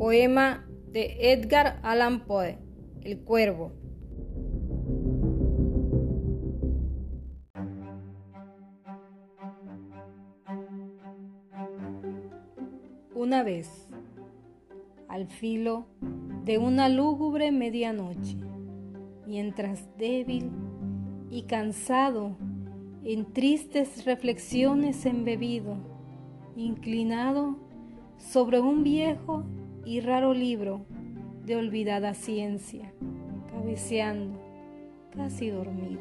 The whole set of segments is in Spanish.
Poema de Edgar Allan Poe, El Cuervo. Una vez, al filo de una lúgubre medianoche, mientras débil y cansado, en tristes reflexiones embebido, inclinado sobre un viejo y raro libro de olvidada ciencia, cabeceando, casi dormido.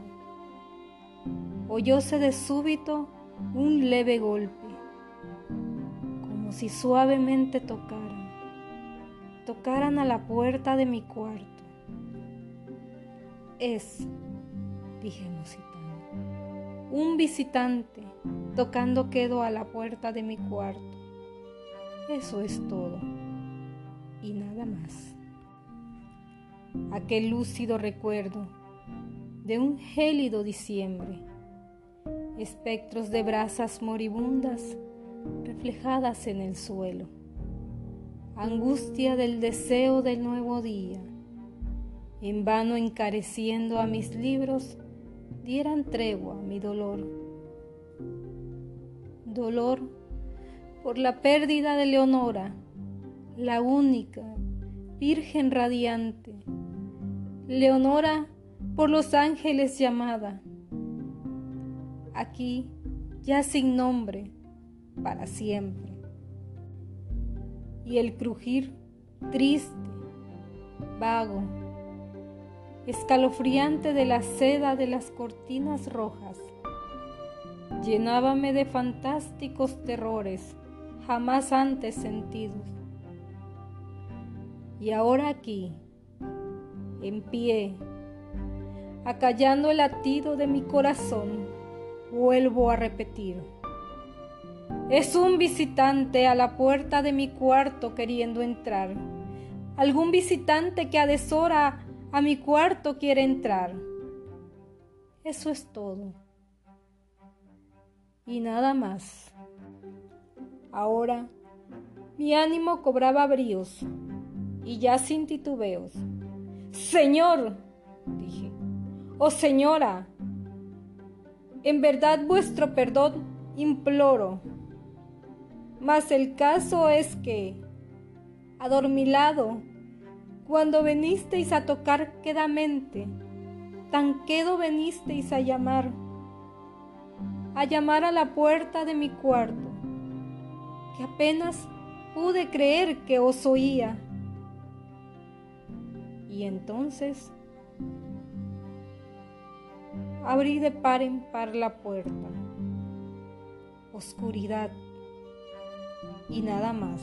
Oyóse de súbito un leve golpe, como si suavemente tocaran, tocaran a la puerta de mi cuarto. Es, dije musitando, un visitante tocando quedo a la puerta de mi cuarto. Eso es todo y nada más. Aquel lúcido recuerdo de un gélido diciembre, espectros de brasas moribundas reflejadas en el suelo, angustia del deseo del nuevo día, en vano encareciendo a mis libros, dieran tregua a mi dolor. Dolor por la pérdida de Leonora, la única, Virgen radiante, Leonora por los ángeles llamada, aquí ya sin nombre, para siempre. Y el crujir triste, vago, escalofriante de la seda de las cortinas rojas, llenábame de fantásticos terrores jamás antes sentidos y ahora aquí, en pie, acallando el latido de mi corazón, vuelvo a repetir. Es un visitante a la puerta de mi cuarto queriendo entrar. Algún visitante que a deshora a mi cuarto quiere entrar. Eso es todo. Y nada más. Ahora mi ánimo cobraba bríos y ya sin titubeos. Señor, dije, oh señora, en verdad vuestro perdón imploro. Mas el caso es que, adormilado, cuando venisteis a tocar quedamente, tan quedo venisteis a llamar, a llamar a la puerta de mi cuarto, que apenas pude creer que os oía y entonces abrí de par en par la puerta. Oscuridad y nada más.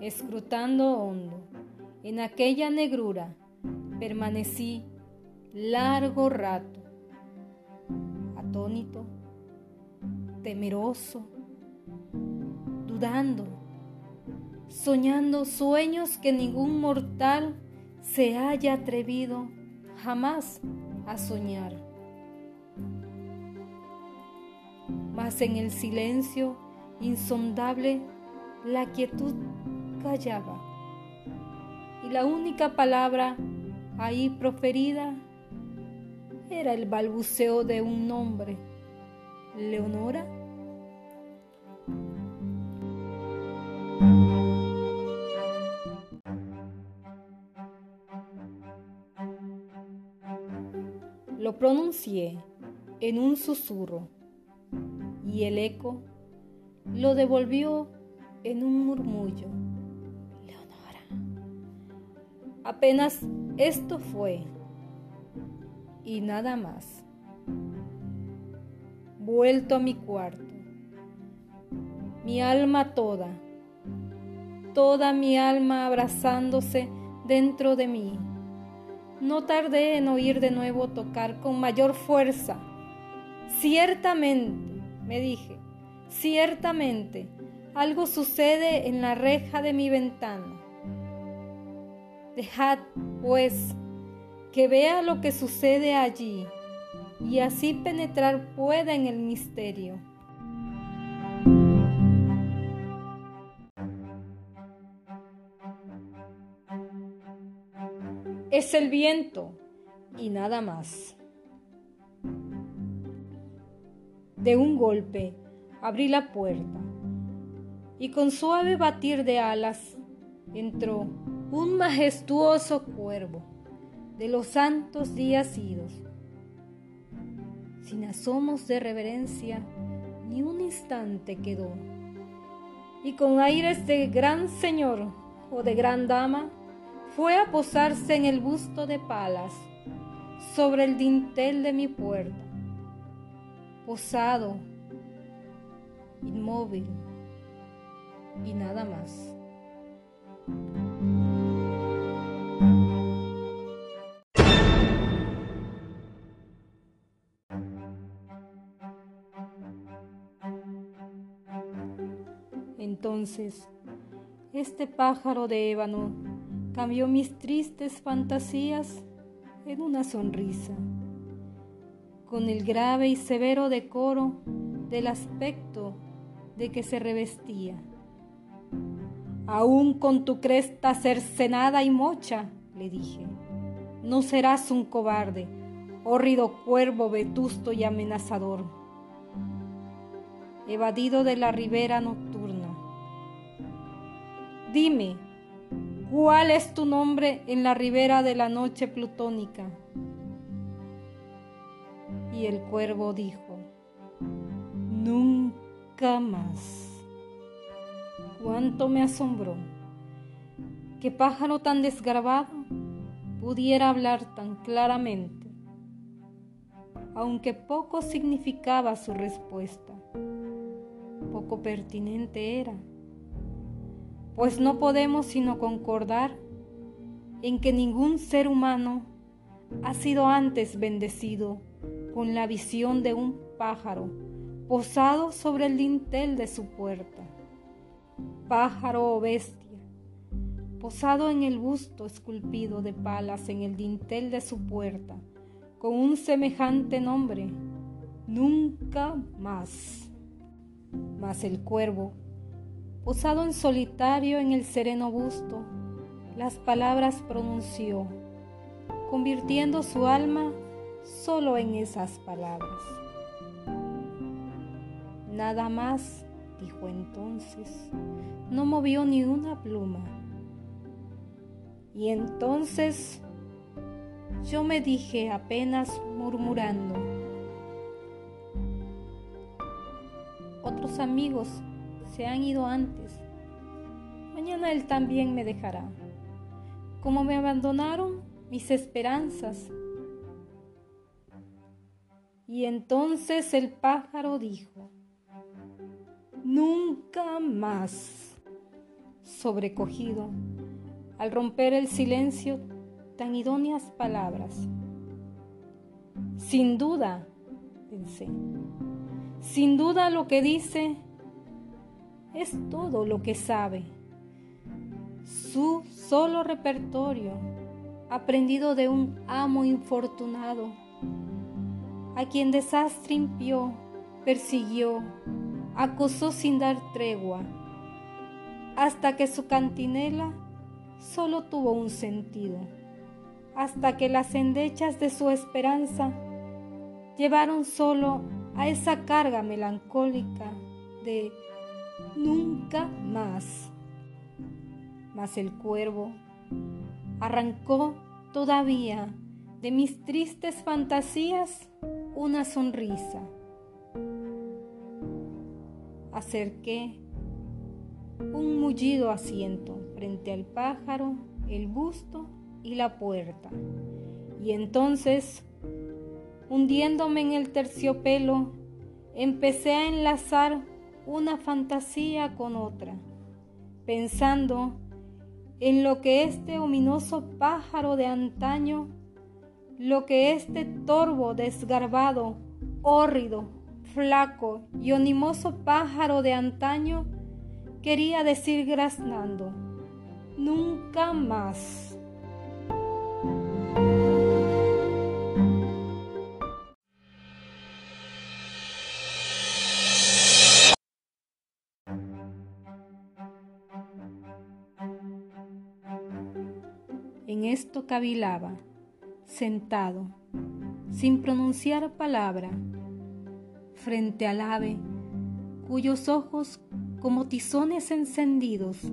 Escrutando hondo, en aquella negrura permanecí largo rato, atónito, temeroso, dudando, soñando sueños que ningún mortal se haya atrevido jamás a soñar. Mas en el silencio insondable la quietud callaba y la única palabra ahí proferida era el balbuceo de un nombre. Leonora. Lo pronuncié en un susurro y el eco lo devolvió en un murmullo. Leonora. Apenas esto fue y nada más. Vuelto a mi cuarto, mi alma toda, toda mi alma abrazándose dentro de mí. No tardé en oír de nuevo tocar con mayor fuerza. Ciertamente, me dije, ciertamente, algo sucede en la reja de mi ventana. Dejad, pues, que vea lo que sucede allí y así penetrar pueda en el misterio. Es el viento y nada más. De un golpe abrí la puerta y con suave batir de alas entró un majestuoso cuervo de los santos días idos. Sin asomos de reverencia, ni un instante quedó. Y con aires de gran señor o de gran dama, fue a posarse en el busto de palas sobre el dintel de mi puerta. Posado, inmóvil y nada más. Entonces, este pájaro de ébano cambió mis tristes fantasías en una sonrisa, con el grave y severo decoro del aspecto de que se revestía. Aún con tu cresta cercenada y mocha, le dije, no serás un cobarde, hórrido cuervo vetusto y amenazador, evadido de la ribera nocturna. Dime, ¿cuál es tu nombre en la ribera de la noche plutónica? Y el cuervo dijo, nunca más. Cuánto me asombró que pájaro tan desgarbado pudiera hablar tan claramente, aunque poco significaba su respuesta, poco pertinente era, pues no podemos sino concordar en que ningún ser humano ha sido antes bendecido con la visión de un pájaro posado sobre el dintel de su puerta pájaro o bestia, posado en el busto esculpido de palas en el dintel de su puerta, con un semejante nombre, nunca más. Mas el cuervo, posado en solitario en el sereno busto, las palabras pronunció, convirtiendo su alma solo en esas palabras. Nada más dijo entonces. No movió ni una pluma. Y entonces yo me dije apenas murmurando, otros amigos se han ido antes. Mañana él también me dejará. Como me abandonaron mis esperanzas. Y entonces el pájaro dijo, nunca más. Sobrecogido, al romper el silencio, tan idóneas palabras. Sin duda, pensé, sin duda lo que dice es todo lo que sabe. Su solo repertorio, aprendido de un amo infortunado, a quien desastre impió, persiguió, acosó sin dar tregua, hasta que su cantinela solo tuvo un sentido, hasta que las endechas de su esperanza llevaron solo a esa carga melancólica de nunca más. Mas el cuervo arrancó todavía de mis tristes fantasías una sonrisa acerqué un mullido asiento frente al pájaro, el busto y la puerta. Y entonces, hundiéndome en el terciopelo, empecé a enlazar una fantasía con otra, pensando en lo que este ominoso pájaro de antaño, lo que este torvo desgarbado, hórrido, flaco y onimoso pájaro de antaño quería decir graznando, nunca más. Esto cavilaba, sentado, sin pronunciar palabra, frente al ave, cuyos ojos, como tizones encendidos,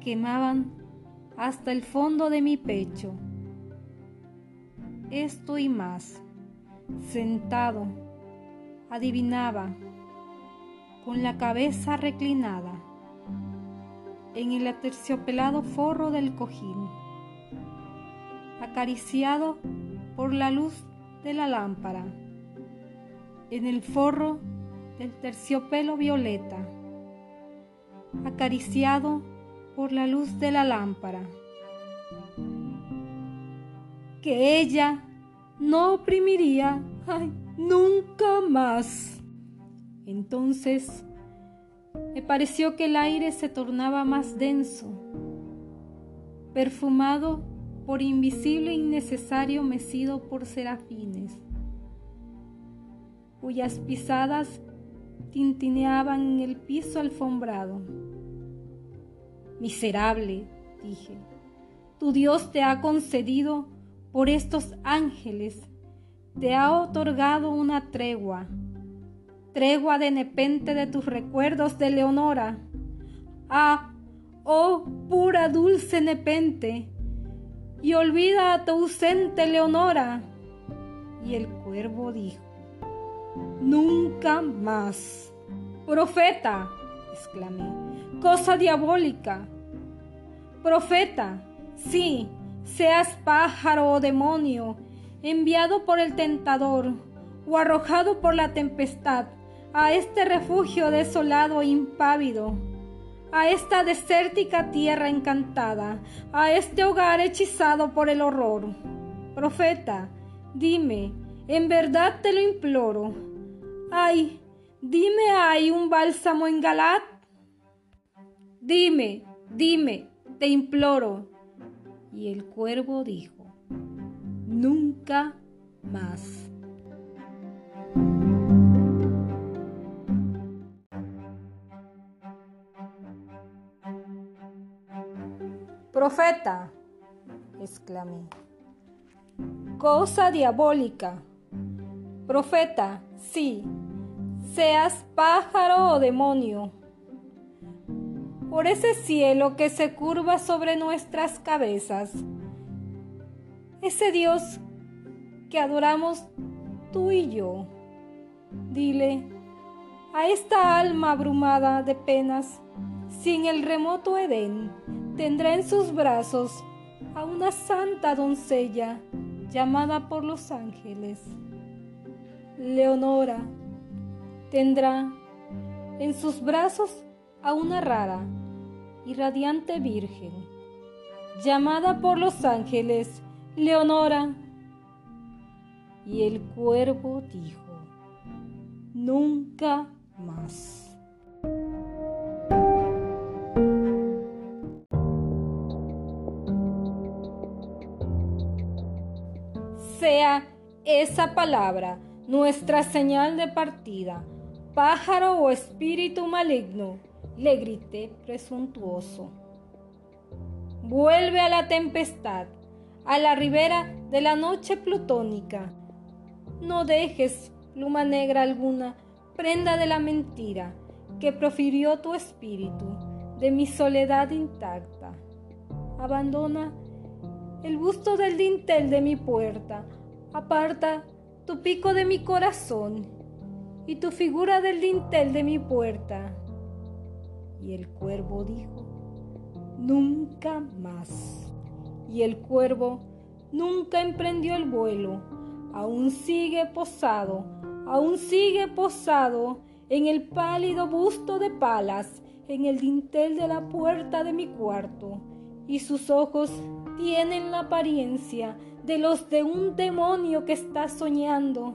quemaban hasta el fondo de mi pecho. Esto y más, sentado, adivinaba, con la cabeza reclinada en el aterciopelado forro del cojín, acariciado por la luz de la lámpara, en el forro del terciopelo violeta, acariciado por la luz de la lámpara. Que ella no oprimiría nunca más. Entonces me pareció que el aire se tornaba más denso, perfumado por invisible e innecesario mecido por serafines, cuyas pisadas tintineaban en el piso alfombrado. Miserable, dije, tu Dios te ha concedido por estos ángeles, te ha otorgado una tregua tregua de nepente de tus recuerdos de Leonora. Ah, oh pura dulce nepente, y olvida a tu ausente Leonora. Y el cuervo dijo, nunca más. Profeta, exclamé, cosa diabólica. Profeta, sí, seas pájaro o demonio, enviado por el tentador o arrojado por la tempestad, a este refugio desolado e impávido, a esta desértica tierra encantada, a este hogar hechizado por el horror. Profeta, dime, en verdad te lo imploro. Ay, dime, ¿hay un bálsamo en Galat? Dime, dime, te imploro. Y el cuervo dijo, nunca más. Profeta, exclamé. Cosa diabólica. Profeta, sí, seas pájaro o demonio. Por ese cielo que se curva sobre nuestras cabezas, ese Dios que adoramos tú y yo. Dile a esta alma abrumada de penas, sin el remoto Edén, tendrá en sus brazos a una santa doncella llamada por los ángeles. Leonora tendrá en sus brazos a una rara y radiante virgen, llamada por los ángeles Leonora. Y el cuervo dijo, nunca más. Esa palabra nuestra señal de partida. Pájaro o espíritu maligno, le grité presuntuoso. Vuelve a la tempestad, a la ribera de la noche plutónica. No dejes pluma negra alguna, prenda de la mentira que profirió tu espíritu de mi soledad intacta. Abandona el busto del dintel de mi puerta, aparta tu pico de mi corazón y tu figura del dintel de mi puerta. Y el cuervo dijo, nunca más. Y el cuervo nunca emprendió el vuelo, aún sigue posado, aún sigue posado en el pálido busto de palas, en el dintel de la puerta de mi cuarto, y sus ojos tienen la apariencia de los de un demonio que está soñando,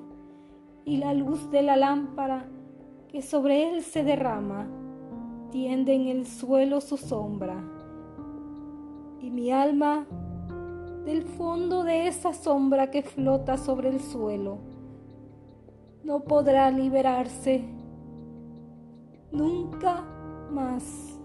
y la luz de la lámpara que sobre él se derrama tiende en el suelo su sombra, y mi alma del fondo de esa sombra que flota sobre el suelo no podrá liberarse nunca más.